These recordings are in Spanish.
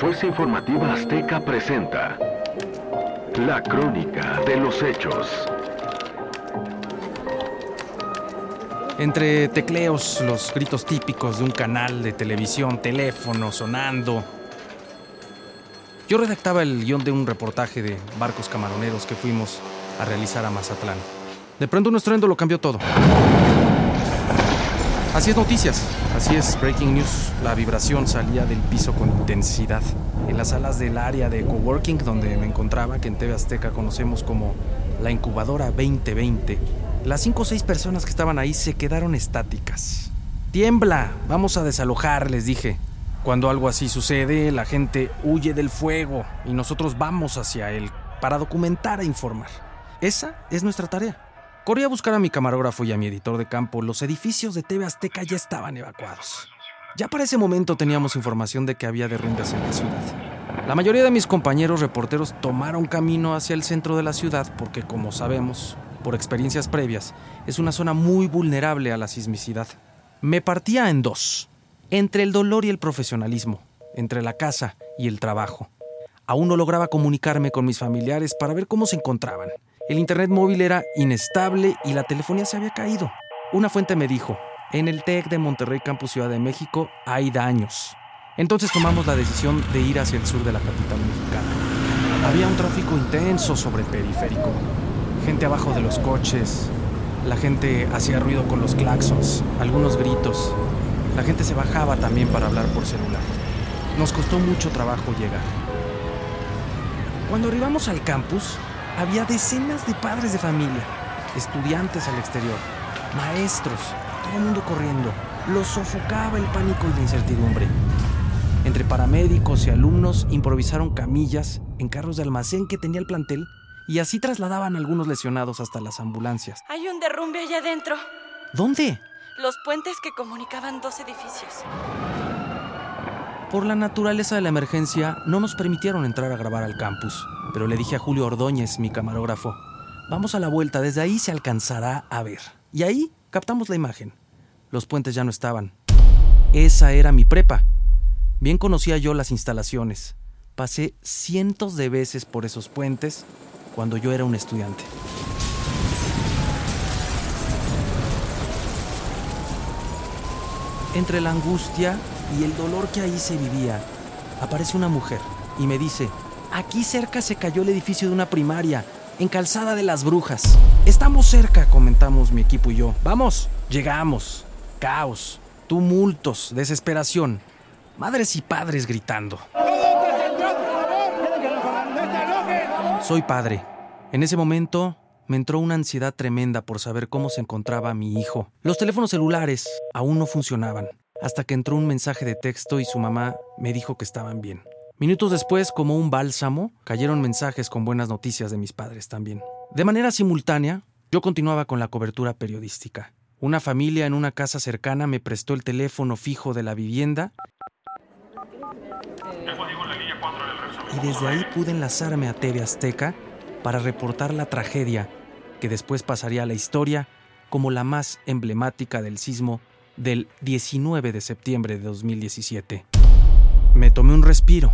Fuerza Informativa Azteca presenta La Crónica de los Hechos. Entre tecleos, los gritos típicos de un canal de televisión, teléfono sonando. Yo redactaba el guion de un reportaje de barcos camaroneros que fuimos a realizar a Mazatlán. De pronto un estruendo lo cambió todo. Así es noticias, así es breaking news. La vibración salía del piso con intensidad. En las salas del área de coworking donde me encontraba, que en TV Azteca conocemos como la incubadora 2020, las cinco o seis personas que estaban ahí se quedaron estáticas. Tiembla, vamos a desalojar, les dije. Cuando algo así sucede, la gente huye del fuego y nosotros vamos hacia él para documentar e informar. Esa es nuestra tarea. Corrí a buscar a mi camarógrafo y a mi editor de campo. Los edificios de TV Azteca ya estaban evacuados. Ya para ese momento teníamos información de que había derrumbes en la ciudad. La mayoría de mis compañeros reporteros tomaron camino hacia el centro de la ciudad porque, como sabemos, por experiencias previas, es una zona muy vulnerable a la sismicidad. Me partía en dos, entre el dolor y el profesionalismo, entre la casa y el trabajo. Aún no lograba comunicarme con mis familiares para ver cómo se encontraban. El internet móvil era inestable y la telefonía se había caído. Una fuente me dijo, en el TEC de Monterrey Campus Ciudad de México hay daños. Entonces tomamos la decisión de ir hacia el sur de la capital mexicana. Había un tráfico intenso sobre el periférico. Gente abajo de los coches. La gente hacía ruido con los claxons, algunos gritos. La gente se bajaba también para hablar por celular. Nos costó mucho trabajo llegar. Cuando arribamos al campus, había decenas de padres de familia, estudiantes al exterior, maestros, todo el mundo corriendo. Los sofocaba el pánico y la incertidumbre. Entre paramédicos y alumnos improvisaron camillas en carros de almacén que tenía el plantel y así trasladaban a algunos lesionados hasta las ambulancias. Hay un derrumbe allá adentro. ¿Dónde? Los puentes que comunicaban dos edificios. Por la naturaleza de la emergencia, no nos permitieron entrar a grabar al campus, pero le dije a Julio Ordóñez, mi camarógrafo, vamos a la vuelta, desde ahí se alcanzará a ver. Y ahí captamos la imagen. Los puentes ya no estaban. Esa era mi prepa. Bien conocía yo las instalaciones. Pasé cientos de veces por esos puentes cuando yo era un estudiante. Entre la angustia y el dolor que ahí se vivía, aparece una mujer y me dice, aquí cerca se cayó el edificio de una primaria, en Calzada de las Brujas. Estamos cerca, comentamos mi equipo y yo. Vamos, llegamos. Caos, tumultos, desesperación. Madres y padres gritando. Soy padre. En ese momento me entró una ansiedad tremenda por saber cómo se encontraba mi hijo. Los teléfonos celulares aún no funcionaban, hasta que entró un mensaje de texto y su mamá me dijo que estaban bien. Minutos después, como un bálsamo, cayeron mensajes con buenas noticias de mis padres también. De manera simultánea, yo continuaba con la cobertura periodística. Una familia en una casa cercana me prestó el teléfono fijo de la vivienda y desde ahí pude enlazarme a TV Azteca para reportar la tragedia que después pasaría a la historia como la más emblemática del sismo del 19 de septiembre de 2017. Me tomé un respiro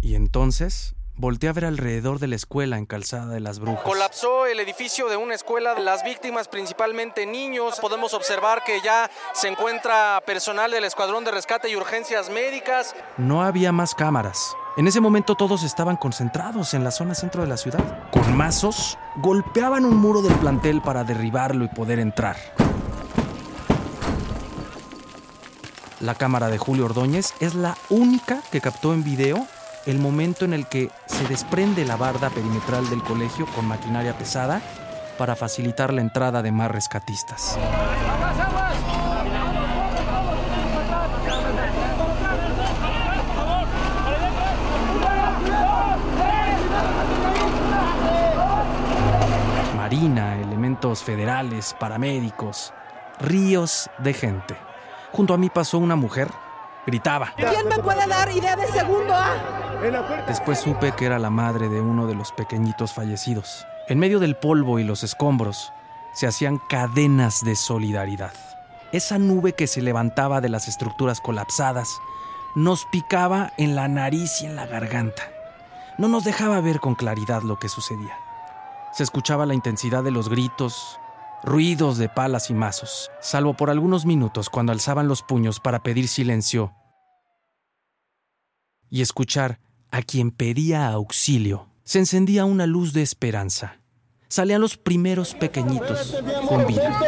y entonces volteé a ver alrededor de la escuela en Calzada de las Brujas. Colapsó el edificio de una escuela, las víctimas principalmente niños. Podemos observar que ya se encuentra personal del Escuadrón de Rescate y Urgencias Médicas. No había más cámaras. En ese momento todos estaban concentrados en la zona centro de la ciudad. Con mazos, golpeaban un muro del plantel para derribarlo y poder entrar. La cámara de Julio Ordóñez es la única que captó en video el momento en el que se desprende la barda perimetral del colegio con maquinaria pesada para facilitar la entrada de más rescatistas. Marina, elementos federales, paramédicos, ríos de gente. Junto a mí pasó una mujer Gritaba. ¿Quién me puede dar idea de segundo A? Después supe que era la madre de uno de los pequeñitos fallecidos. En medio del polvo y los escombros se hacían cadenas de solidaridad. Esa nube que se levantaba de las estructuras colapsadas nos picaba en la nariz y en la garganta. No nos dejaba ver con claridad lo que sucedía. Se escuchaba la intensidad de los gritos, ruidos de palas y mazos, salvo por algunos minutos cuando alzaban los puños para pedir silencio y escuchar a quien pedía auxilio. Se encendía una luz de esperanza. Salían los primeros pequeñitos con vida.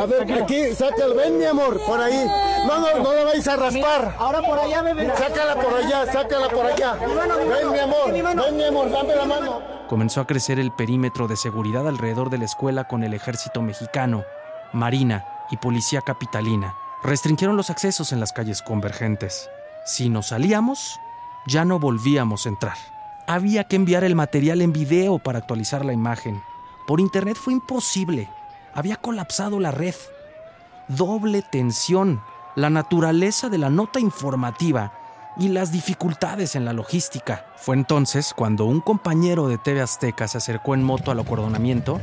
A ver, aquí, sácala, ven mi amor, por ahí. No, no, no la vais a raspar. Ahora por allá, bebé. Sácala por allá, sácala por allá. Ven mi amor, ven mi amor, dame la mano. Comenzó a crecer el perímetro de seguridad alrededor de la escuela con el ejército mexicano, marina y policía capitalina. Restringieron los accesos en las calles convergentes. Si nos salíamos, ya no volvíamos a entrar. Había que enviar el material en video para actualizar la imagen. Por internet fue imposible. Había colapsado la red. Doble tensión, la naturaleza de la nota informativa y las dificultades en la logística. Fue entonces cuando un compañero de TV Azteca se acercó en moto al acordonamiento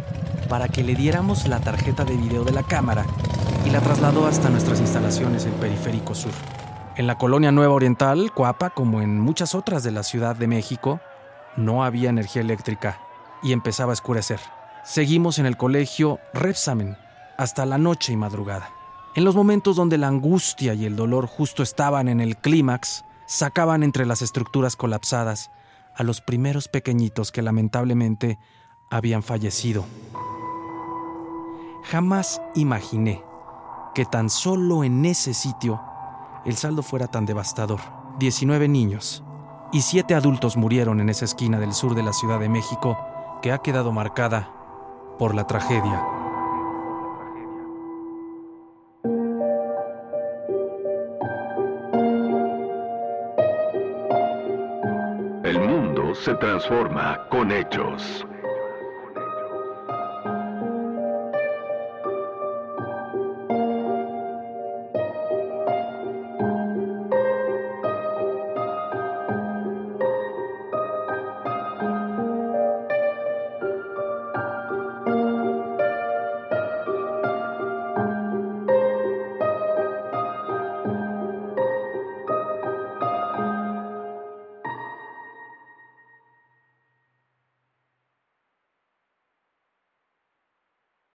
para que le diéramos la tarjeta de video de la cámara y la trasladó hasta nuestras instalaciones en Periférico Sur. En la colonia Nueva Oriental, Coapa, como en muchas otras de la Ciudad de México, no había energía eléctrica y empezaba a oscurecer. Seguimos en el colegio Repsamen hasta la noche y madrugada. En los momentos donde la angustia y el dolor justo estaban en el clímax, sacaban entre las estructuras colapsadas a los primeros pequeñitos que lamentablemente habían fallecido. Jamás imaginé que tan solo en ese sitio el saldo fuera tan devastador. 19 niños y 7 adultos murieron en esa esquina del sur de la Ciudad de México que ha quedado marcada por la tragedia. Se transforma con hechos.